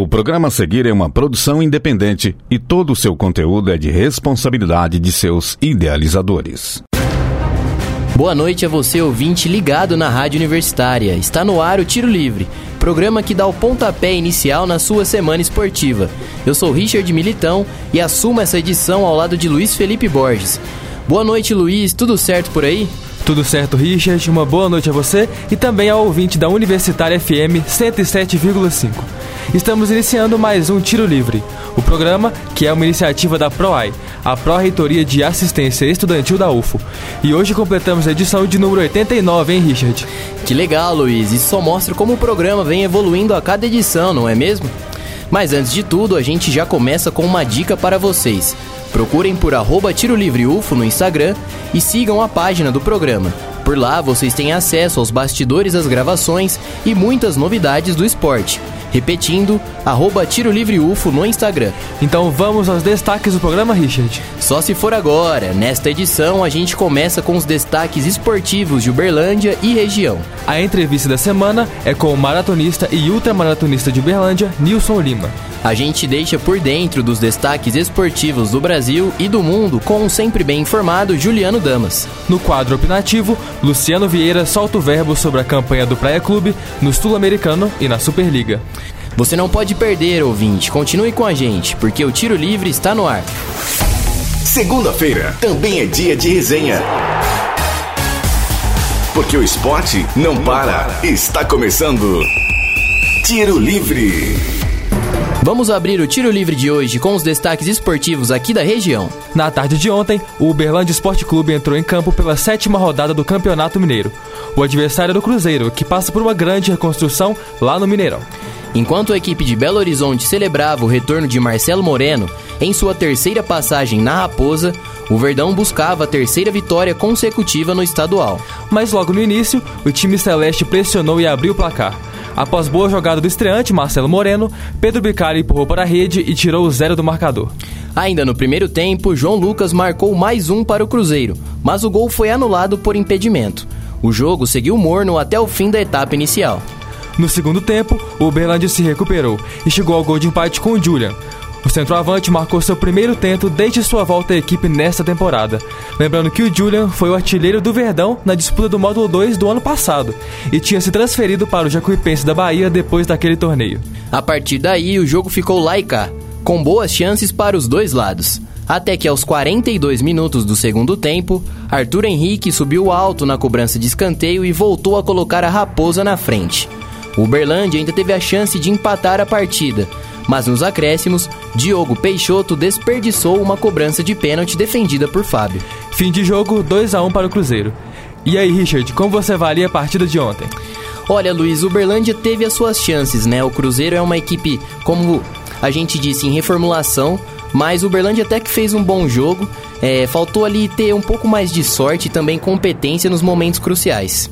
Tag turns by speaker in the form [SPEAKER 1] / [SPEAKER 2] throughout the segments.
[SPEAKER 1] O programa a seguir é uma produção independente e todo o seu conteúdo é de responsabilidade de seus idealizadores.
[SPEAKER 2] Boa noite a você, ouvinte ligado na Rádio Universitária. Está no ar o Tiro Livre, programa que dá o pontapé inicial na sua semana esportiva. Eu sou Richard Militão e assumo essa edição ao lado de Luiz Felipe Borges. Boa noite, Luiz. Tudo certo por aí?
[SPEAKER 3] Tudo certo, Richard? Uma boa noite a você e também ao ouvinte da Universitária FM 107,5. Estamos iniciando mais um Tiro Livre, o programa que é uma iniciativa da PROAI, a Pró-Reitoria de Assistência Estudantil da UFO. E hoje completamos a edição de número 89, hein, Richard?
[SPEAKER 2] Que legal, Luiz. Isso só mostra como o programa vem evoluindo a cada edição, não é mesmo? Mas antes de tudo, a gente já começa com uma dica para vocês. Procurem por arroba Tiro Livre UFO no Instagram e sigam a página do programa. Por lá vocês têm acesso aos bastidores das gravações e muitas novidades do esporte. Repetindo, arroba Tiro Livre UFO no Instagram.
[SPEAKER 3] Então vamos aos destaques do programa, Richard.
[SPEAKER 2] Só se for agora. Nesta edição a gente começa com os destaques esportivos de Uberlândia e região.
[SPEAKER 3] A entrevista da semana é com o maratonista e ultramaratonista de Uberlândia, Nilson Lima.
[SPEAKER 2] A gente deixa por dentro dos destaques esportivos do Brasil e do mundo com o sempre bem informado Juliano Damas.
[SPEAKER 3] No quadro opinativo, Luciano Vieira solta o verbo sobre a campanha do Praia Clube no Sul-Americano e na Superliga.
[SPEAKER 2] Você não pode perder, ouvinte. Continue com a gente, porque o Tiro Livre está no ar.
[SPEAKER 4] Segunda-feira também é dia de resenha. Porque o esporte não para. Está começando. Tiro Livre.
[SPEAKER 2] Vamos abrir o tiro livre de hoje com os destaques esportivos aqui da região.
[SPEAKER 3] Na tarde de ontem, o Uberlândia Esporte Clube entrou em campo pela sétima rodada do Campeonato Mineiro. O adversário é do Cruzeiro, que passa por uma grande reconstrução lá no Mineirão.
[SPEAKER 2] Enquanto a equipe de Belo Horizonte celebrava o retorno de Marcelo Moreno em sua terceira passagem na Raposa, o Verdão buscava a terceira vitória consecutiva no estadual.
[SPEAKER 3] Mas logo no início, o time celeste pressionou e abriu o placar. Após boa jogada do estreante, Marcelo Moreno, Pedro Bicari empurrou para a rede e tirou o zero do marcador.
[SPEAKER 2] Ainda no primeiro tempo, João Lucas marcou mais um para o Cruzeiro, mas o gol foi anulado por impedimento. O jogo seguiu morno até o fim da etapa inicial.
[SPEAKER 3] No segundo tempo, o Uberlândia se recuperou e chegou ao gol de empate com o Julian. O centroavante marcou seu primeiro tento desde sua volta à equipe nesta temporada. Lembrando que o Julian foi o artilheiro do Verdão na disputa do módulo 2 do ano passado e tinha se transferido para o Jacuipense da Bahia depois daquele torneio.
[SPEAKER 2] A partir daí, o jogo ficou lá e cá, com boas chances para os dois lados. Até que aos 42 minutos do segundo tempo, Arthur Henrique subiu alto na cobrança de escanteio e voltou a colocar a Raposa na frente. O Uberlândia ainda teve a chance de empatar a partida, mas nos acréscimos, Diogo Peixoto desperdiçou uma cobrança de pênalti defendida por Fábio.
[SPEAKER 3] Fim de jogo 2 a 1 para o Cruzeiro. E aí, Richard, como você avalia a partida de ontem?
[SPEAKER 2] Olha, Luiz, o Uberlândia teve as suas chances, né? O Cruzeiro é uma equipe, como a gente disse, em reformulação, mas o Uberlândia até que fez um bom jogo. É, faltou ali ter um pouco mais de sorte e também competência nos momentos cruciais.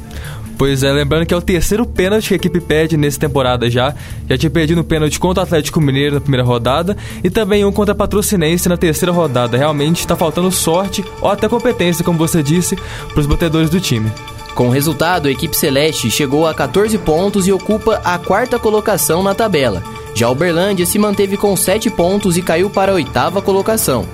[SPEAKER 3] Pois é, lembrando que é o terceiro pênalti que a equipe perde nessa temporada já. Já tinha perdido um pênalti contra o Atlético Mineiro na primeira rodada e também um contra a Patrocinense na terceira rodada. Realmente está faltando sorte ou até competência, como você disse, para os batedores do time.
[SPEAKER 2] Com o resultado, a equipe celeste chegou a 14 pontos e ocupa a quarta colocação na tabela. Já o Berlândia se manteve com 7 pontos e caiu para a oitava colocação.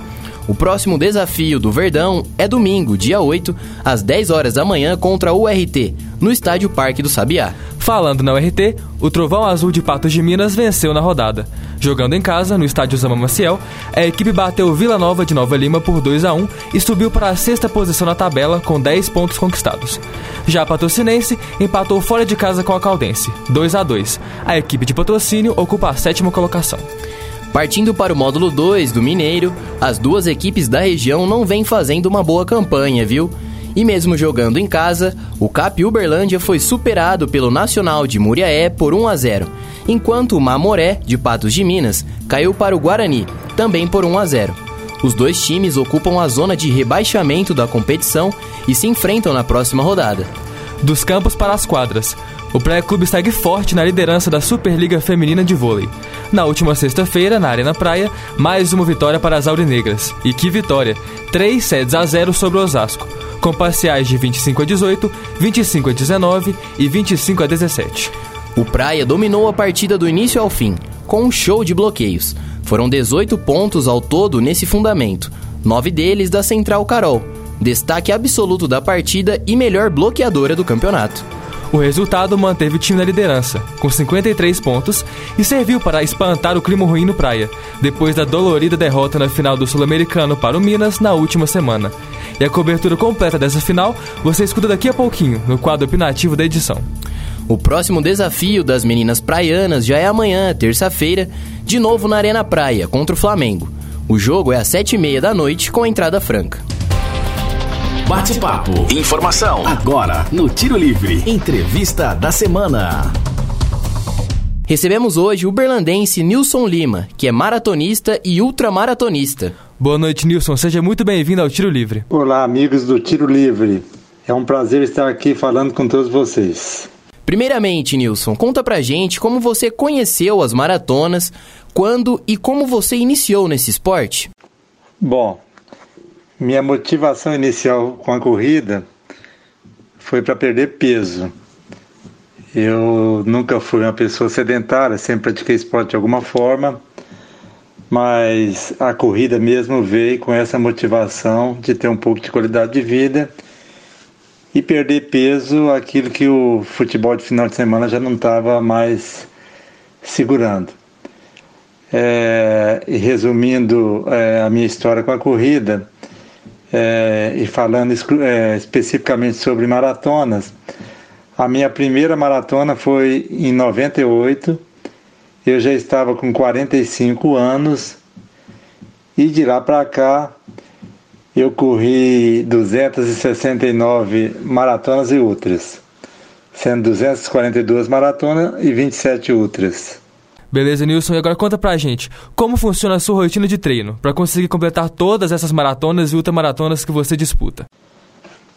[SPEAKER 2] O próximo desafio do Verdão é domingo, dia 8, às 10 horas da manhã contra o URT, no estádio Parque do Sabiá.
[SPEAKER 3] Falando na URT, o Trovão Azul de Patos de Minas venceu na rodada. Jogando em casa, no estádio Zama Maciel, a equipe bateu Vila Nova de Nova Lima por 2 a 1 e subiu para a sexta posição na tabela com 10 pontos conquistados. Já a Patrocinense empatou fora de casa com a Caldense, 2 a 2 A equipe de patrocínio ocupa a sétima colocação.
[SPEAKER 2] Partindo para o módulo 2 do Mineiro, as duas equipes da região não vêm fazendo uma boa campanha, viu? E mesmo jogando em casa, o Cap Uberlândia foi superado pelo Nacional de Muriaé por 1 a 0, enquanto o Mamoré, de Patos de Minas, caiu para o Guarani, também por 1 a 0. Os dois times ocupam a zona de rebaixamento da competição e se enfrentam na próxima rodada.
[SPEAKER 3] Dos campos para as quadras. O Praia Clube segue forte na liderança da Superliga Feminina de Vôlei. Na última sexta-feira, na Arena Praia, mais uma vitória para as Aurinegras. E que vitória! 3 sets a 0 sobre o Osasco, com parciais de 25 a 18, 25 a 19 e 25 a 17.
[SPEAKER 2] O Praia dominou a partida do início ao fim, com um show de bloqueios. Foram 18 pontos ao todo nesse fundamento, nove deles da Central Carol, destaque absoluto da partida e melhor bloqueadora do campeonato.
[SPEAKER 3] O resultado manteve o time na liderança, com 53 pontos, e serviu para espantar o clima ruim no Praia, depois da dolorida derrota na final do Sul-Americano para o Minas na última semana. E a cobertura completa dessa final você escuta daqui a pouquinho, no quadro opinativo da edição.
[SPEAKER 2] O próximo desafio das meninas praianas já é amanhã, terça-feira, de novo na Arena Praia, contra o Flamengo. O jogo é às sete e meia da noite, com entrada franca.
[SPEAKER 4] Bate-papo.
[SPEAKER 5] Informação.
[SPEAKER 4] Agora, no Tiro Livre.
[SPEAKER 5] Entrevista da semana.
[SPEAKER 2] Recebemos hoje o berlandense Nilson Lima, que é maratonista e ultramaratonista.
[SPEAKER 3] Boa noite, Nilson. Seja muito bem-vindo ao Tiro Livre.
[SPEAKER 6] Olá, amigos do Tiro Livre. É um prazer estar aqui falando com todos vocês.
[SPEAKER 2] Primeiramente, Nilson, conta pra gente como você conheceu as maratonas, quando e como você iniciou nesse esporte.
[SPEAKER 6] Bom, minha motivação inicial com a corrida foi para perder peso. Eu nunca fui uma pessoa sedentária, sempre pratiquei esporte de alguma forma, mas a corrida mesmo veio com essa motivação de ter um pouco de qualidade de vida e perder peso, aquilo que o futebol de final de semana já não estava mais segurando. É, e resumindo é, a minha história com a corrida, é, e falando é, especificamente sobre maratonas, a minha primeira maratona foi em 98. Eu já estava com 45 anos e de lá para cá eu corri 269 maratonas e ultras, sendo 242 maratonas e 27 ultras.
[SPEAKER 3] Beleza, Nilson. E agora conta pra gente, como funciona a sua rotina de treino para conseguir completar todas essas maratonas e ultramaratonas que você disputa?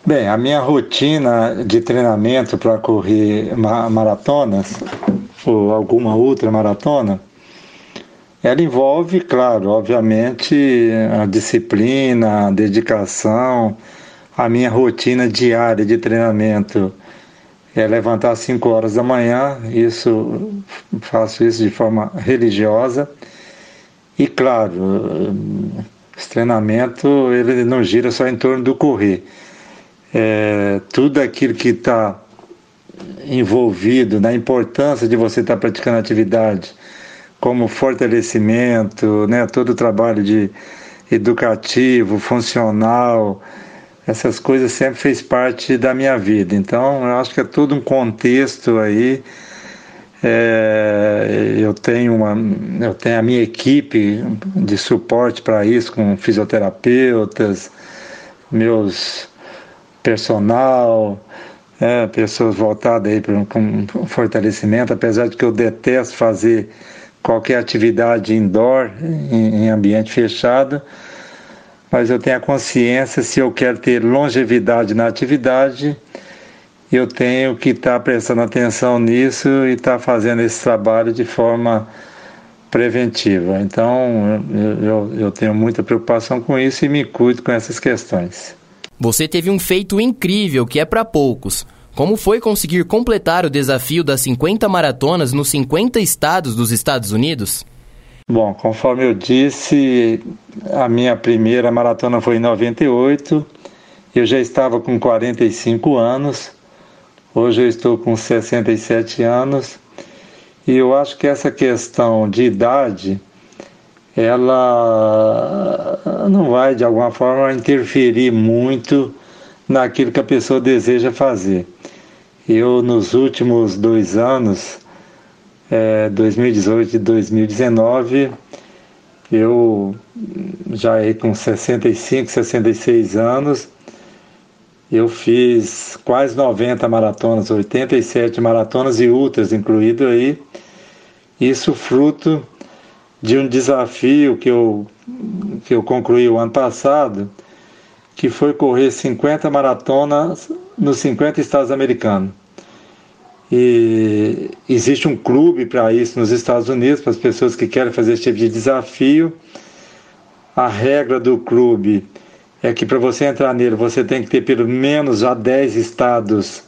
[SPEAKER 6] Bem, a minha rotina de treinamento para correr maratonas ou alguma ultramaratona, ela envolve, claro, obviamente, a disciplina, a dedicação, a minha rotina diária de treinamento é levantar às 5 horas da manhã, isso faço isso de forma religiosa. E claro, esse treinamento ele não gira só em torno do correr. É, tudo aquilo que está envolvido na importância de você estar tá praticando atividade, como fortalecimento, né, todo o trabalho de educativo, funcional, essas coisas sempre fez parte da minha vida. Então, eu acho que é todo um contexto aí. É, eu tenho uma, eu tenho a minha equipe de suporte para isso, com fisioterapeutas, meus personal, é, pessoas voltadas aí para um fortalecimento, apesar de que eu detesto fazer qualquer atividade indoor, em, em ambiente fechado mas eu tenho a consciência se eu quero ter longevidade na atividade, eu tenho que estar tá prestando atenção nisso e estar tá fazendo esse trabalho de forma preventiva. Então, eu, eu, tenho muita preocupação com isso e me cuido com essas questões.
[SPEAKER 2] Você teve um feito incrível que é para poucos. Como foi conseguir completar o desafio das 50 maratonas nos 50 estados dos Estados Unidos?
[SPEAKER 6] Bom, conforme eu disse, a minha primeira maratona foi em 98. Eu já estava com 45 anos. Hoje eu estou com 67 anos. E eu acho que essa questão de idade ela não vai de alguma forma interferir muito naquilo que a pessoa deseja fazer. Eu nos últimos dois anos é, 2018 e 2019, eu já aí com 65, 66 anos, eu fiz quase 90 maratonas, 87 maratonas e ultras incluído aí. Isso fruto de um desafio que eu, que eu concluí o ano passado, que foi correr 50 maratonas nos 50 estados americanos. E existe um clube para isso nos Estados Unidos, para as pessoas que querem fazer esse tipo de desafio. A regra do clube é que para você entrar nele você tem que ter pelo menos já 10 estados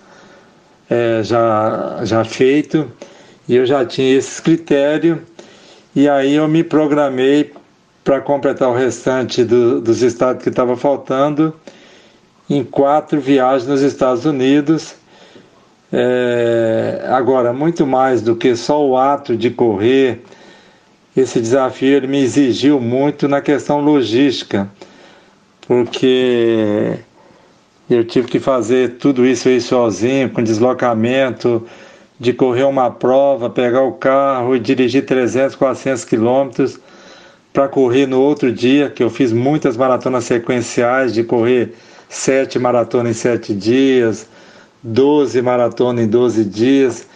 [SPEAKER 6] é, já, já feito. E eu já tinha esse critério E aí eu me programei para completar o restante do, dos estados que estava faltando em quatro viagens nos Estados Unidos. É, agora, muito mais do que só o ato de correr, esse desafio ele me exigiu muito na questão logística, porque eu tive que fazer tudo isso aí sozinho, com deslocamento, de correr uma prova, pegar o carro e dirigir 300, 400 quilômetros para correr no outro dia, que eu fiz muitas maratonas sequenciais, de correr sete maratonas em sete dias, 12 maratonas em 12 dias.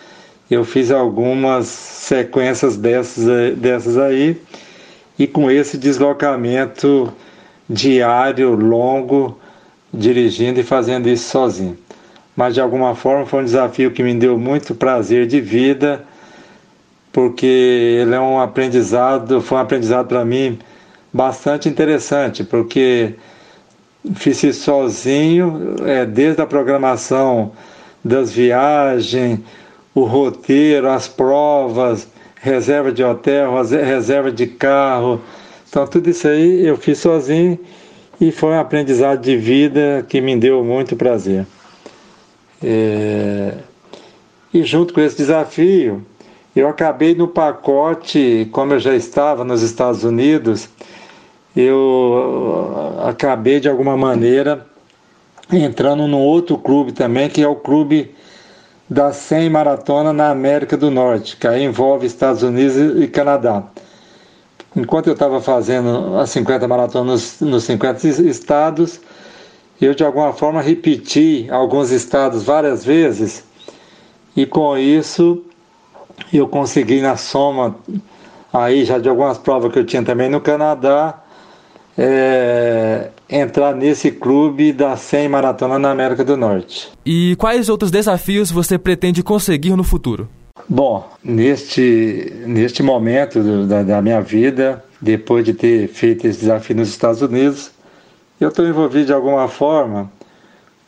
[SPEAKER 6] Eu fiz algumas sequências dessas, dessas aí, e com esse deslocamento diário, longo, dirigindo e fazendo isso sozinho. Mas de alguma forma foi um desafio que me deu muito prazer de vida, porque ele é um aprendizado, foi um aprendizado para mim bastante interessante, porque fiz isso sozinho, é, desde a programação das viagens, o roteiro, as provas, reserva de hotel, reserva de carro. Então tudo isso aí eu fiz sozinho e foi um aprendizado de vida que me deu muito prazer. É... E junto com esse desafio, eu acabei no pacote, como eu já estava nos Estados Unidos, eu acabei de alguma maneira entrando num outro clube também, que é o clube da 100 maratona na América do Norte, que aí envolve Estados Unidos e Canadá. Enquanto eu estava fazendo as 50 maratonas nos, nos 50 estados, eu de alguma forma repeti alguns estados várias vezes e com isso eu consegui na soma aí já de algumas provas que eu tinha também no Canadá é, entrar nesse clube da 100 maratona na América do Norte.
[SPEAKER 3] E quais outros desafios você pretende conseguir no futuro?
[SPEAKER 6] Bom, neste, neste momento da, da minha vida, depois de ter feito esse desafio nos Estados Unidos, eu estou envolvido de alguma forma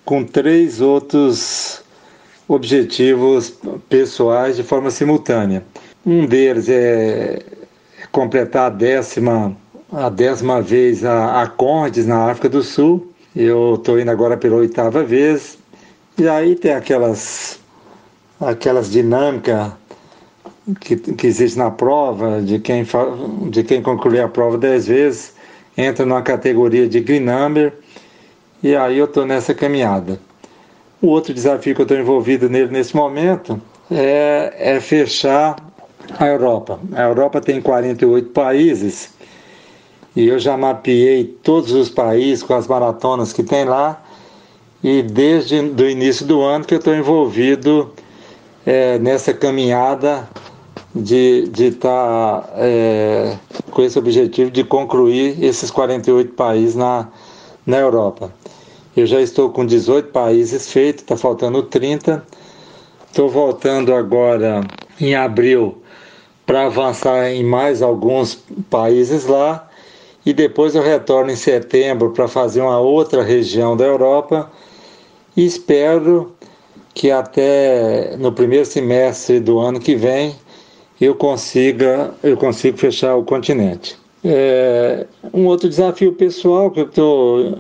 [SPEAKER 6] com três outros objetivos pessoais de forma simultânea. Um deles é completar a décima, a décima vez a, a Condes na África do Sul. Eu estou indo agora pela oitava vez. E aí tem aquelas, aquelas dinâmicas que, que existe na prova, de quem, de quem concluir a prova dez vezes, entra numa categoria de green number, e aí eu estou nessa caminhada. O outro desafio que eu estou envolvido nele nesse momento é, é fechar a Europa. A Europa tem 48 países e eu já mapeei todos os países com as maratonas que tem lá e desde o início do ano que eu estou envolvido é, nessa caminhada de estar tá, é, com esse objetivo de concluir esses 48 países na, na Europa. Eu já estou com 18 países feitos, está faltando 30. Estou voltando agora em abril para avançar em mais alguns países lá e depois eu retorno em setembro para fazer uma outra região da Europa e espero que até no primeiro semestre do ano que vem eu consiga eu consigo fechar o continente. É, um outro desafio pessoal que eu estou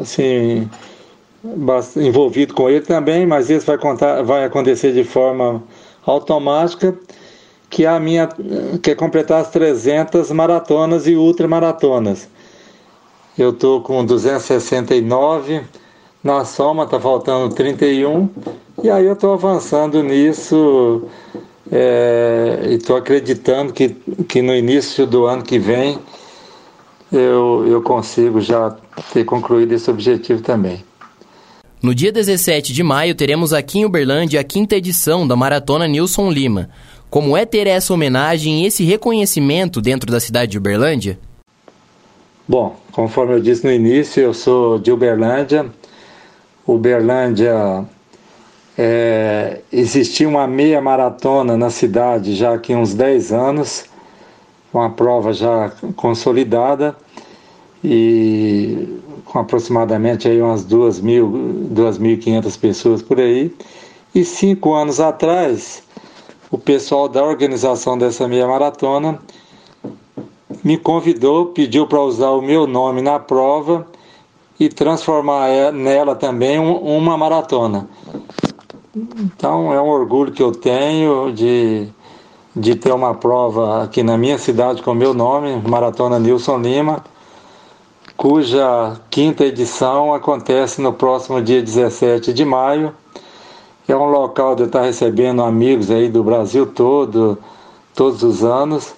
[SPEAKER 6] assim, envolvido com ele também, mas isso vai, contar, vai acontecer de forma automática, que é a minha que é completar as 300 maratonas e ultramaratonas. Eu estou com 269, na soma está faltando 31, e aí eu estou avançando nisso é, e estou acreditando que, que no início do ano que vem eu, eu consigo já ter concluído esse objetivo também.
[SPEAKER 2] No dia 17 de maio, teremos aqui em Uberlândia a quinta edição da Maratona Nilson Lima. Como é ter essa homenagem e esse reconhecimento dentro da cidade de Uberlândia?
[SPEAKER 6] Bom, conforme eu disse no início, eu sou de Uberlândia. Uberlândia é, existia uma meia maratona na cidade já há uns 10 anos, uma prova já consolidada e com aproximadamente aí umas 2.500 pessoas por aí. E cinco anos atrás, o pessoal da organização dessa meia maratona me convidou, pediu para usar o meu nome na prova e transformar nela também uma maratona. Então é um orgulho que eu tenho de, de ter uma prova aqui na minha cidade com meu nome, Maratona Nilson Lima, cuja quinta edição acontece no próximo dia 17 de maio. É um local de eu estar recebendo amigos aí do Brasil todo, todos os anos.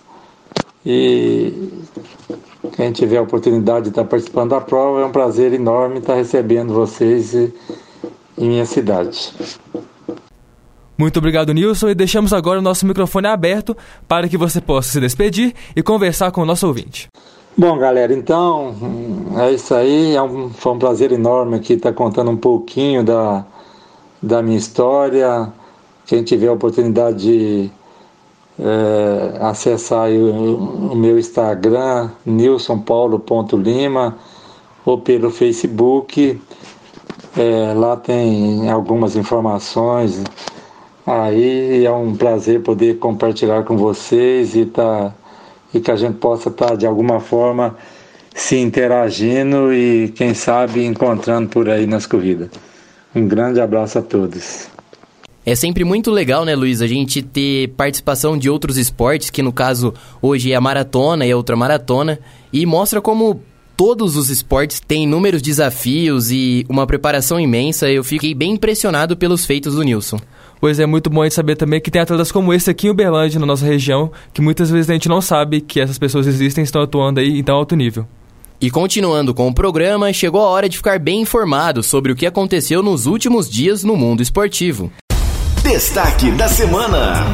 [SPEAKER 6] E quem tiver a oportunidade de estar participando da prova, é um prazer enorme estar recebendo vocês em minha cidade.
[SPEAKER 3] Muito obrigado, Nilson, e deixamos agora o nosso microfone aberto para que você possa se despedir e conversar com o nosso ouvinte.
[SPEAKER 6] Bom, galera, então é isso aí. É um, foi um prazer enorme aqui estar contando um pouquinho da, da minha história. Quem tiver a oportunidade de é, acessar o, o, meu Instagram, nilsonpaulo.lima, ou pelo Facebook. É, lá tem algumas informações. Aí é um prazer poder compartilhar com vocês e, tá, e que a gente possa estar tá, de alguma forma se interagindo e quem sabe encontrando por aí nas corridas. Um grande abraço a todos.
[SPEAKER 2] É sempre muito legal, né, Luiz, a gente ter participação de outros esportes, que no caso hoje é a maratona e a outra maratona, e mostra como todos os esportes têm inúmeros desafios e uma preparação imensa. Eu fiquei bem impressionado pelos feitos do Nilson.
[SPEAKER 3] Pois é, muito bom a gente saber também que tem atletas como esse aqui em Uberlândia, na nossa região, que muitas vezes a gente não sabe que essas pessoas existem e estão atuando aí em tão alto nível.
[SPEAKER 2] E continuando com o programa, chegou a hora de ficar bem informado sobre o que aconteceu nos últimos dias no mundo esportivo.
[SPEAKER 4] Destaque da semana.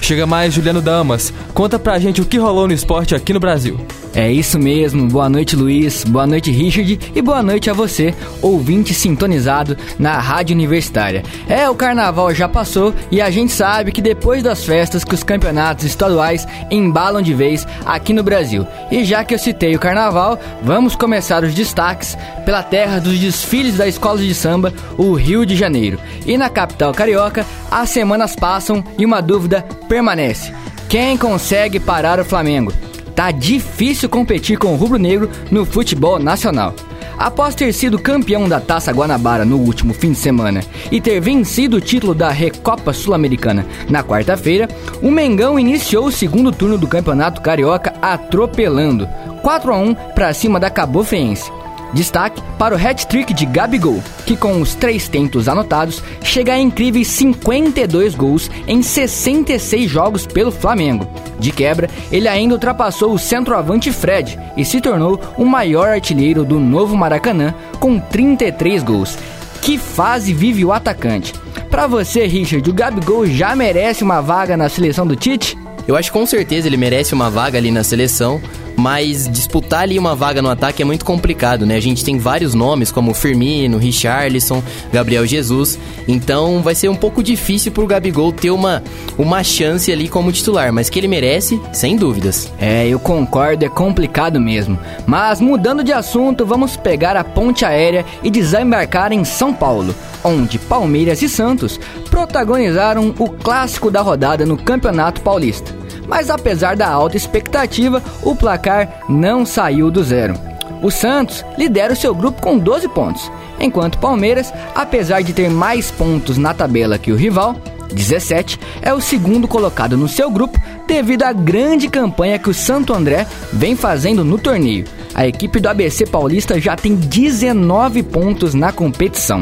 [SPEAKER 3] Chega mais Juliano Damas. Conta pra gente o que rolou no esporte aqui no Brasil.
[SPEAKER 7] É isso mesmo. Boa noite, Luiz. Boa noite, Richard. E boa noite a você, ouvinte sintonizado na Rádio Universitária. É, o carnaval já passou e a gente sabe que depois das festas que os campeonatos estaduais embalam de vez aqui no Brasil. E já que eu citei o carnaval, vamos começar os destaques pela terra dos desfiles da escola de samba, o Rio de Janeiro. E na capital carioca, as semanas passam e uma dúvida permanece. Quem consegue parar o Flamengo? Tá difícil competir com o rubro-negro no futebol nacional. Após ter sido campeão da Taça Guanabara no último fim de semana e ter vencido o título da Recopa Sul-Americana na quarta-feira, o Mengão iniciou o segundo turno do Campeonato Carioca atropelando 4 a 1 para cima da Cabofense. Destaque para o hat-trick de Gabigol, que com os três tentos anotados chega a incríveis 52 gols em 66 jogos pelo Flamengo. De quebra, ele ainda ultrapassou o centroavante Fred e se tornou o maior artilheiro do novo Maracanã com 33 gols. Que fase vive o atacante? Para você, Richard, o Gabigol já merece uma vaga na seleção do Tite?
[SPEAKER 2] Eu acho que com certeza ele merece uma vaga ali na seleção, mas disputar ali uma vaga no ataque é muito complicado, né? A gente tem vários nomes como Firmino, Richarlison, Gabriel Jesus, então vai ser um pouco difícil pro Gabigol ter uma, uma chance ali como titular, mas que ele merece, sem dúvidas.
[SPEAKER 7] É, eu concordo, é complicado mesmo. Mas mudando de assunto, vamos pegar a ponte aérea e desembarcar em São Paulo, onde Palmeiras e Santos protagonizaram o clássico da rodada no Campeonato Paulista mas apesar da alta expectativa, o placar não saiu do zero. O Santos lidera o seu grupo com 12 pontos, enquanto o Palmeiras, apesar de ter mais pontos na tabela que o rival, 17, é o segundo colocado no seu grupo devido à grande campanha que o Santo André vem fazendo no torneio. A equipe do ABC Paulista já tem 19 pontos na competição.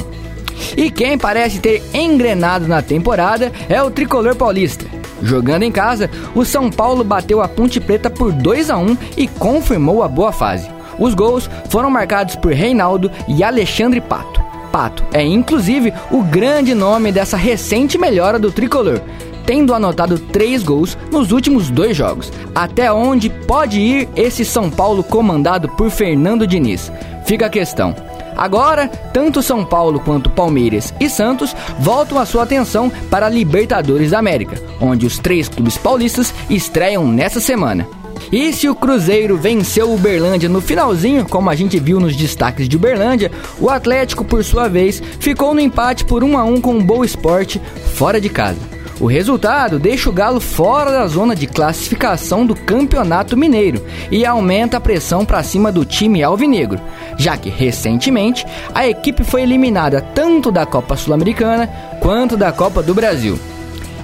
[SPEAKER 7] E quem parece ter engrenado na temporada é o tricolor paulista Jogando em casa, o São Paulo bateu a Ponte Preta por 2 a 1 e confirmou a boa fase. Os gols foram marcados por Reinaldo e Alexandre Pato. Pato é inclusive o grande nome dessa recente melhora do tricolor, tendo anotado três gols nos últimos dois jogos. Até onde pode ir esse São Paulo comandado por Fernando Diniz? Fica a questão. Agora, tanto São Paulo quanto Palmeiras e Santos voltam a sua atenção para a Libertadores da América, onde os três clubes paulistas estreiam nessa semana. E se o Cruzeiro venceu o Uberlândia no finalzinho, como a gente viu nos destaques de Uberlândia, o Atlético, por sua vez, ficou no empate por 1 a 1 com o Boa Esporte fora de casa. O resultado deixa o Galo fora da zona de classificação do Campeonato Mineiro e aumenta a pressão para cima do time alvinegro, já que recentemente a equipe foi eliminada tanto da Copa Sul-Americana quanto da Copa do Brasil.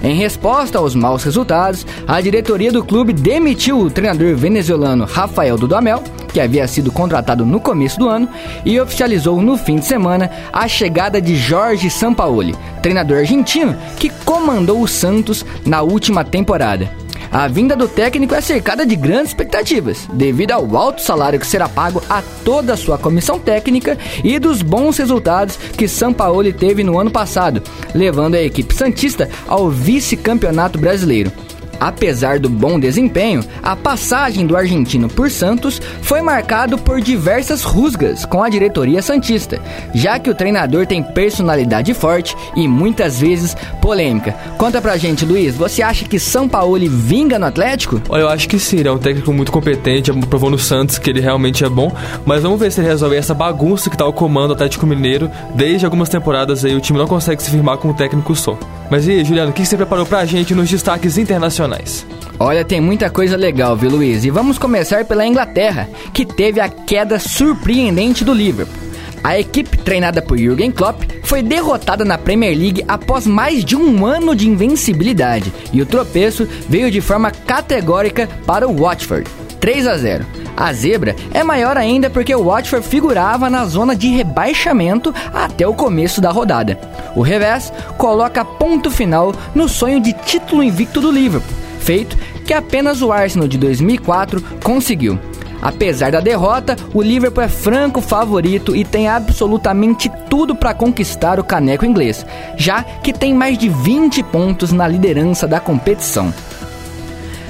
[SPEAKER 7] Em resposta aos maus resultados, a diretoria do clube demitiu o treinador venezuelano Rafael Dudamel, que havia sido contratado no começo do ano, e oficializou no fim de semana a chegada de Jorge Sampaoli, treinador argentino que comandou o Santos na última temporada. A vinda do técnico é cercada de grandes expectativas, devido ao alto salário que será pago a toda a sua comissão técnica e dos bons resultados que Sampaoli teve no ano passado, levando a equipe santista ao vice-campeonato brasileiro. Apesar do bom desempenho, a passagem do argentino por Santos foi marcado por diversas rusgas com a diretoria santista, já que o treinador tem personalidade forte e muitas vezes polêmica. Conta pra gente, Luiz, você acha que São Paulo vinga no Atlético?
[SPEAKER 3] Olha, eu acho que sim, ele é um técnico muito competente, provou no Santos que ele realmente é bom, mas vamos ver se ele resolve essa bagunça que tá o comando do Atlético Mineiro. Desde algumas temporadas aí o time não consegue se firmar com um técnico só. Mas e aí, Juliano, o que você preparou pra gente nos destaques internacionais?
[SPEAKER 7] Olha, tem muita coisa legal, viu, Luiz? E vamos começar pela Inglaterra, que teve a queda surpreendente do Liverpool. A equipe treinada por Jürgen Klopp foi derrotada na Premier League após mais de um ano de invencibilidade, e o tropeço veio de forma categórica para o Watford, 3 a 0. A zebra é maior ainda porque o Watford figurava na zona de rebaixamento até o começo da rodada. O revés coloca ponto final no sonho de título invicto do Liverpool, feito que apenas o Arsenal de 2004 conseguiu. Apesar da derrota, o Liverpool é franco favorito e tem absolutamente tudo para conquistar o caneco inglês, já que tem mais de 20 pontos na liderança da competição.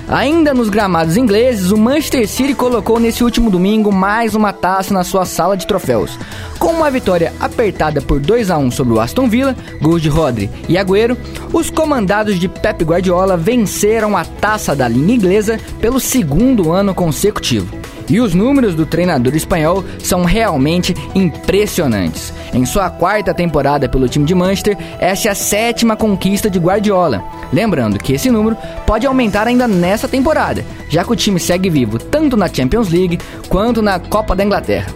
[SPEAKER 7] Ainda nos gramados ingleses, o Manchester City colocou nesse último domingo mais uma taça na sua sala de troféus. Com uma vitória apertada por 2 a 1 sobre o Aston Villa, gols de Rodri e Agüero, os comandados de Pep Guardiola venceram a taça da linha inglesa pelo segundo ano consecutivo. E os números do treinador espanhol são realmente impressionantes. Em sua quarta temporada pelo time de Manchester, esta é a sétima conquista de Guardiola. Lembrando que esse número pode aumentar ainda nessa temporada, já que o time segue vivo tanto na Champions League quanto na Copa da Inglaterra.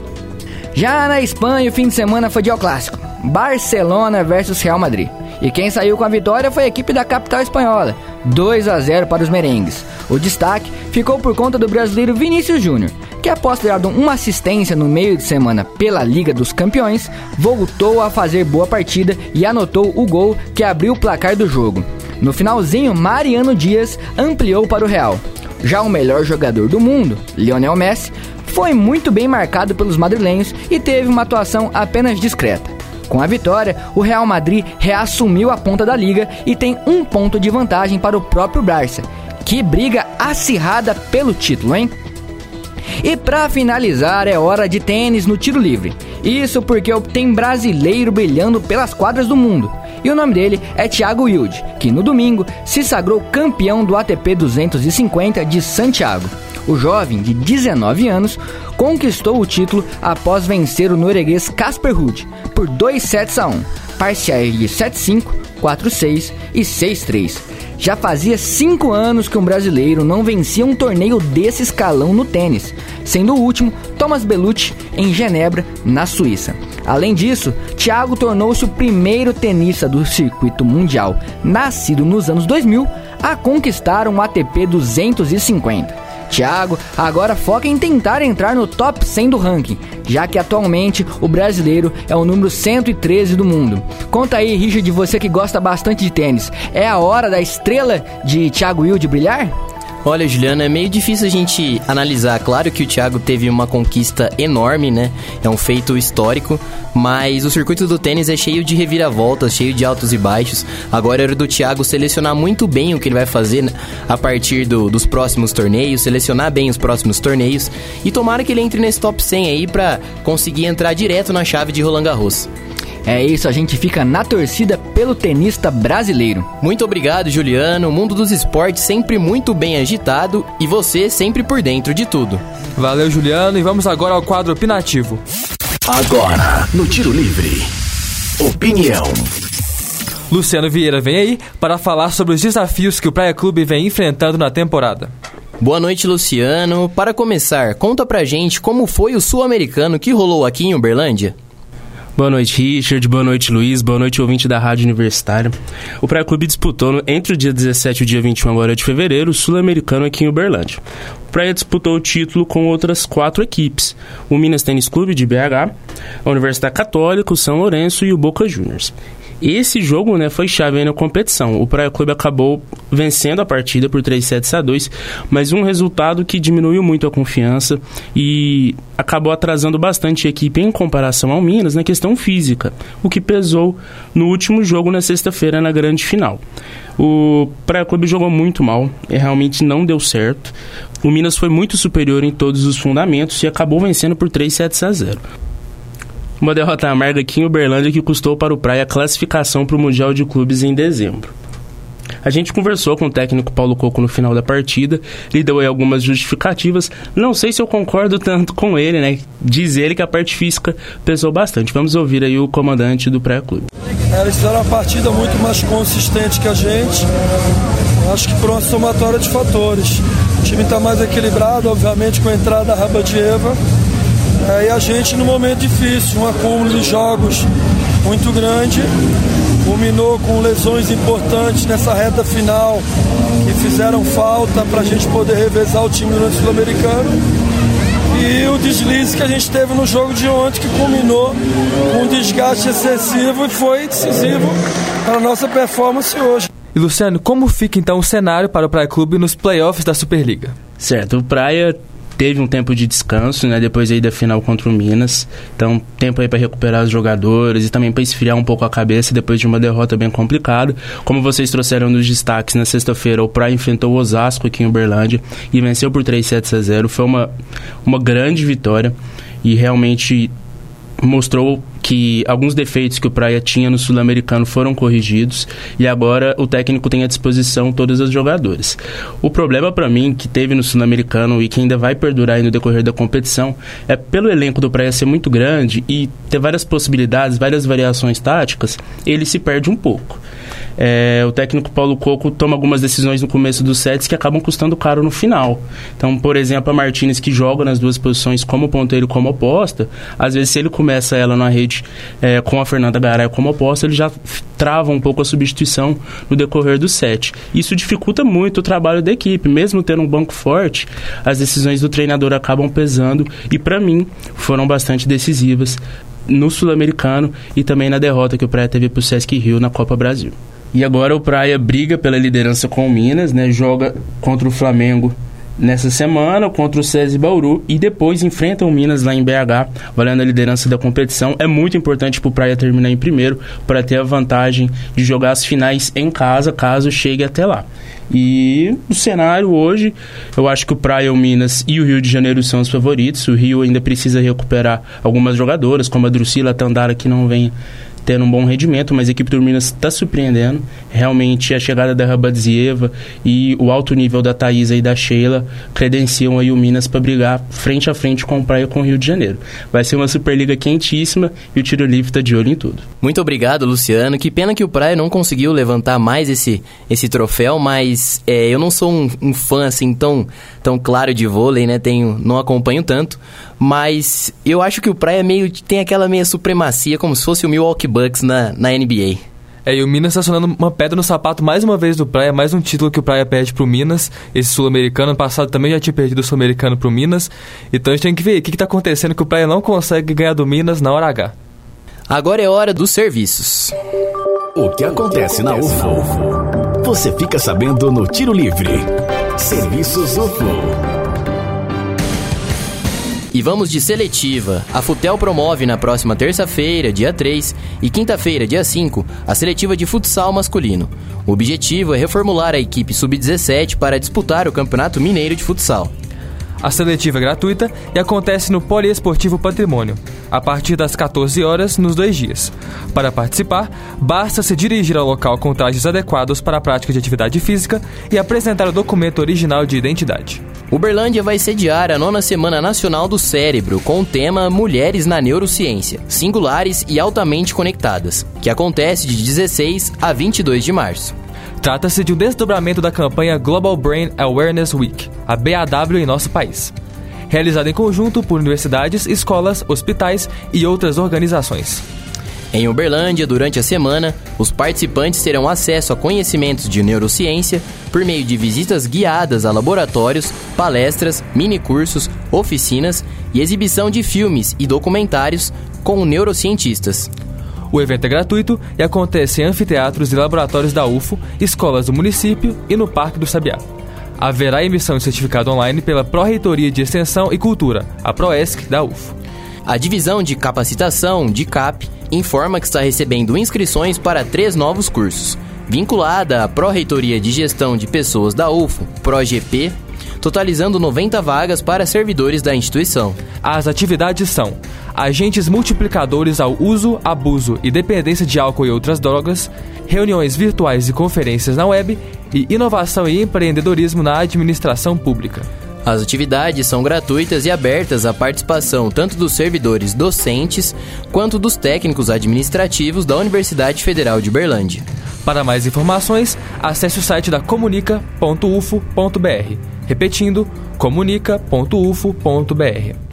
[SPEAKER 7] Já na Espanha, o fim de semana foi de ao clássico: Barcelona versus Real Madrid. E quem saiu com a vitória foi a equipe da capital espanhola, 2 a 0 para os merengues. O destaque ficou por conta do brasileiro Vinícius Júnior, que após ter dado uma assistência no meio de semana pela Liga dos Campeões, voltou a fazer boa partida e anotou o gol que abriu o placar do jogo. No finalzinho, Mariano Dias ampliou para o Real. Já o melhor jogador do mundo, Lionel Messi, foi muito bem marcado pelos madrilenhos e teve uma atuação apenas discreta. Com a vitória, o Real Madrid reassumiu a ponta da liga e tem um ponto de vantagem para o próprio Barça, que briga acirrada pelo título, hein? E para finalizar, é hora de tênis no tiro livre. Isso porque tem brasileiro brilhando pelas quadras do mundo. E o nome dele é Thiago Wilde, que no domingo se sagrou campeão do ATP 250 de Santiago. O jovem, de 19 anos, conquistou o título após vencer o norueguês Casper Ruud por 2 sets a 1, parciais de 7-5, 4-6 e 6-3. Já fazia cinco anos que um brasileiro não vencia um torneio desse escalão no tênis, sendo o último Thomas Bellucci em Genebra, na Suíça. Além disso, Thiago tornou-se o primeiro tenista do circuito mundial, nascido nos anos 2000, a conquistar um ATP 250. Thiago agora foca em tentar entrar no top 100 do ranking, já que atualmente o brasileiro é o número 113 do mundo. Conta aí, Richard, você que gosta bastante de tênis, é a hora da estrela de Thiago Wilde brilhar?
[SPEAKER 2] Olha, Juliana, é meio difícil a gente analisar. Claro que o Thiago teve uma conquista enorme, né? É um feito histórico, mas o circuito do tênis é cheio de reviravoltas, cheio de altos e baixos. Agora era do Thiago selecionar muito bem o que ele vai fazer né? a partir do, dos próximos torneios, selecionar bem os próximos torneios e tomara que ele entre nesse top 100 aí para conseguir entrar direto na chave de Roland Garros.
[SPEAKER 7] É isso, a gente fica na torcida pelo tenista brasileiro.
[SPEAKER 2] Muito obrigado, Juliano. O mundo dos esportes sempre muito bem agitado e você sempre por dentro de tudo.
[SPEAKER 3] Valeu, Juliano, e vamos agora ao quadro opinativo.
[SPEAKER 5] Agora, no Tiro Livre. Opinião.
[SPEAKER 3] Luciano Vieira vem aí para falar sobre os desafios que o Praia Clube vem enfrentando na temporada.
[SPEAKER 2] Boa noite, Luciano. Para começar, conta pra gente como foi o Sul-Americano que rolou aqui em Uberlândia.
[SPEAKER 8] Boa noite, Richard. Boa noite, Luiz. Boa noite, ouvinte da Rádio Universitária. O Praia Clube disputou entre o dia 17 e o dia 21 agora de fevereiro o Sul-Americano aqui em Uberlândia. O Praia disputou o título com outras quatro equipes: o Minas Tênis Clube de BH, a Universidade Católica, o São Lourenço e o Boca Juniors. Esse jogo né, foi chave aí na competição. O Praia Clube acabou vencendo a partida por 3 sets a 2, mas um resultado que diminuiu muito a confiança e acabou atrasando bastante a equipe em comparação ao Minas na questão física, o que pesou no último jogo na sexta-feira na grande final. O Praia Clube jogou muito mal, realmente não deu certo. O Minas foi muito superior em todos os fundamentos e acabou vencendo por 3 sets a 0. Uma derrota amarga aqui em Uberlândia que custou para o Praia a classificação para o Mundial de Clubes em dezembro. A gente conversou com o técnico Paulo Coco no final da partida, ele deu aí algumas justificativas. Não sei se eu concordo tanto com ele, né? Diz ele que a parte física pesou bastante. Vamos ouvir aí o comandante do Praia Clube.
[SPEAKER 9] Eles fizeram uma partida muito mais consistente que a gente. Acho que por uma somatória de fatores. O time está mais equilibrado, obviamente, com a entrada da Rabadieva. É, e a gente num momento difícil, um acúmulo de jogos muito grande, culminou com lesões importantes nessa reta final que fizeram falta para a gente poder revezar o time no Sul-Americano. E o deslize que a gente teve no jogo de ontem, que culminou com um desgaste excessivo e foi decisivo para a nossa performance hoje.
[SPEAKER 3] E Luciano, como fica então o cenário para o Praia Clube nos playoffs da Superliga?
[SPEAKER 8] Certo, o Praia teve um tempo de descanso, né, depois aí da final contra o Minas. Então, tempo aí para recuperar os jogadores e também para esfriar um pouco a cabeça depois de uma derrota bem complicada. Como vocês trouxeram nos destaques, na sexta-feira o Praia enfrentou o Osasco aqui em Uberlândia e venceu por 3 sets a 0. Foi uma, uma grande vitória e realmente mostrou que alguns defeitos que o Praia tinha no Sul-Americano foram corrigidos e agora o técnico tem à disposição todos os jogadores. O problema para mim que teve no Sul-Americano e que ainda vai perdurar no decorrer da competição é pelo elenco do Praia ser muito grande e ter várias possibilidades, várias variações táticas, ele se perde um pouco. É, o técnico Paulo Coco toma algumas decisões no começo dos sets que acabam custando caro no final. Então, por exemplo, a Martinez que joga nas duas posições como ponteiro e como oposta, às vezes se ele começa ela na rede é, com a Fernanda Garay como oposta, ele já trava um pouco a substituição no decorrer do set. Isso dificulta muito o trabalho da equipe, mesmo tendo um banco forte, as decisões do treinador acabam pesando e para mim foram bastante decisivas no Sul-Americano e também na derrota que o Praia teve para o Sesc Rio na Copa Brasil. E agora o Praia briga pela liderança com o Minas, né? Joga contra o Flamengo nessa semana contra o SESI Bauru e depois enfrenta o Minas lá em BH, valendo a liderança da competição. É muito importante para o Praia terminar em primeiro para ter a vantagem de jogar as finais em casa, caso chegue até lá. E o cenário hoje, eu acho que o Praia, o Minas e o Rio de Janeiro são os favoritos. O Rio ainda precisa recuperar algumas jogadoras, como a Drusila Tandara, que não vem tendo um bom rendimento, mas a equipe do Minas está surpreendendo. Realmente a chegada da Rabadzieva e o alto nível da Thaisa e da Sheila credenciam aí o Minas para brigar frente a frente com o Praia com o Rio de Janeiro. Vai ser uma Superliga quentíssima e o Tiro Livre está de olho em tudo.
[SPEAKER 2] Muito obrigado, Luciano. Que pena que o Praia não conseguiu levantar mais esse, esse troféu, mas é, eu não sou um, um, fã assim tão, tão claro de vôlei, né? Tenho, não acompanho tanto, mas eu acho que o Praia meio tem aquela meia supremacia como se fosse o Milwaukee Bucks na, na NBA.
[SPEAKER 3] É, e o Minas está sonando uma pedra no sapato mais uma vez do Praia, mais um título que o Praia perde pro Minas. Esse sul-americano, ano passado também já tinha perdido o sul-americano pro Minas. Então a gente tem que ver o que está acontecendo que o Praia não consegue ganhar do Minas na hora H.
[SPEAKER 2] Agora é hora dos serviços.
[SPEAKER 5] O que acontece na UFO? Você fica sabendo no Tiro Livre. Serviços UFO.
[SPEAKER 2] E vamos de seletiva. A Futel promove na próxima terça-feira, dia 3, e quinta-feira, dia 5, a seletiva de futsal masculino. O objetivo é reformular a equipe sub-17 para disputar o Campeonato Mineiro de Futsal.
[SPEAKER 3] A seletiva é gratuita e acontece no Poliesportivo Patrimônio, a partir das 14 horas nos dois dias. Para participar, basta se dirigir ao local com trajes adequados para a prática de atividade física e apresentar o documento original de identidade.
[SPEAKER 2] Uberlândia vai sediar a nona Semana Nacional do Cérebro com o tema Mulheres na Neurociência, Singulares e Altamente Conectadas, que acontece de 16 a 22 de março.
[SPEAKER 3] Trata-se de um desdobramento da campanha Global Brain Awareness Week, a BAW em nosso país, realizada em conjunto por universidades, escolas, hospitais e outras organizações.
[SPEAKER 2] Em Uberlândia, durante a semana, os participantes terão acesso a conhecimentos de neurociência por meio de visitas guiadas a laboratórios, palestras, minicursos, oficinas e exibição de filmes e documentários com neurocientistas.
[SPEAKER 3] O evento é gratuito e acontece em anfiteatros e laboratórios da UFO, escolas do município e no Parque do Sabiá. Haverá emissão de certificado online pela Pró-Reitoria de Extensão e Cultura, a PROESC, da UFO.
[SPEAKER 2] A divisão de capacitação, de CAP, informa que está recebendo inscrições para três novos cursos, vinculada à Pró-Reitoria de Gestão de Pessoas da UFO, PROGP, totalizando 90 vagas para servidores da instituição.
[SPEAKER 3] As atividades são agentes multiplicadores ao uso, abuso e dependência de álcool e outras drogas, reuniões virtuais e conferências na web e inovação e empreendedorismo na administração pública.
[SPEAKER 2] As atividades são gratuitas e abertas à participação tanto dos servidores docentes quanto dos técnicos administrativos da Universidade Federal de Berlândia.
[SPEAKER 3] Para mais informações, acesse o site da comunica.ufo.br. Repetindo, comunica.ufo.br.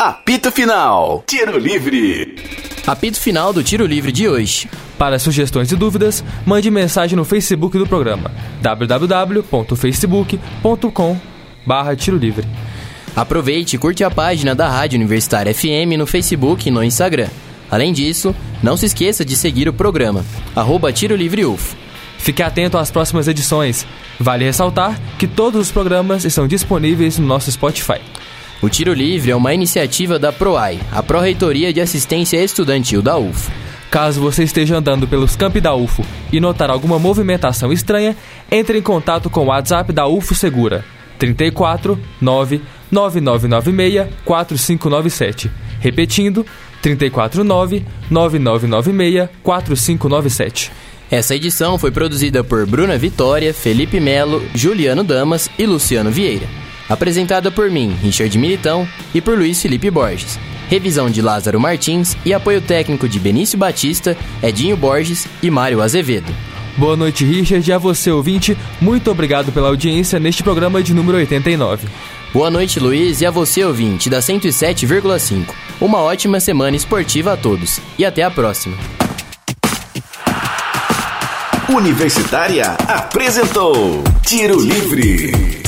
[SPEAKER 4] Apito Final. Tiro Livre.
[SPEAKER 2] Apito final do Tiro Livre de hoje.
[SPEAKER 3] Para sugestões e dúvidas, mande mensagem no Facebook do programa www.facebook.com barra Tiro Livre.
[SPEAKER 2] Aproveite e curte a página da Rádio Universitária FM no Facebook e no Instagram. Além disso, não se esqueça de seguir o programa, arroba Tiro Livre UFO.
[SPEAKER 3] Fique atento às próximas edições. Vale ressaltar que todos os programas estão disponíveis no nosso Spotify.
[SPEAKER 2] O Tiro Livre é uma iniciativa da PROAI, a Pró-Reitoria de Assistência Estudantil da UFO.
[SPEAKER 3] Caso você esteja andando pelos campi da UFO e notar alguma movimentação estranha, entre em contato com o WhatsApp da UFO Segura 34 9 9996 4597. Repetindo, 34 9 9996 4597.
[SPEAKER 2] Essa edição foi produzida por Bruna Vitória, Felipe Melo, Juliano Damas e Luciano Vieira. Apresentada por mim, Richard Militão, e por Luiz Felipe Borges. Revisão de Lázaro Martins e apoio técnico de Benício Batista, Edinho Borges e Mário Azevedo.
[SPEAKER 3] Boa noite, Richard, e a você, ouvinte. Muito obrigado pela audiência neste programa de número 89.
[SPEAKER 2] Boa noite, Luiz, e a você, ouvinte da 107,5. Uma ótima semana esportiva a todos. E até a próxima.
[SPEAKER 4] Universitária apresentou Tiro Livre.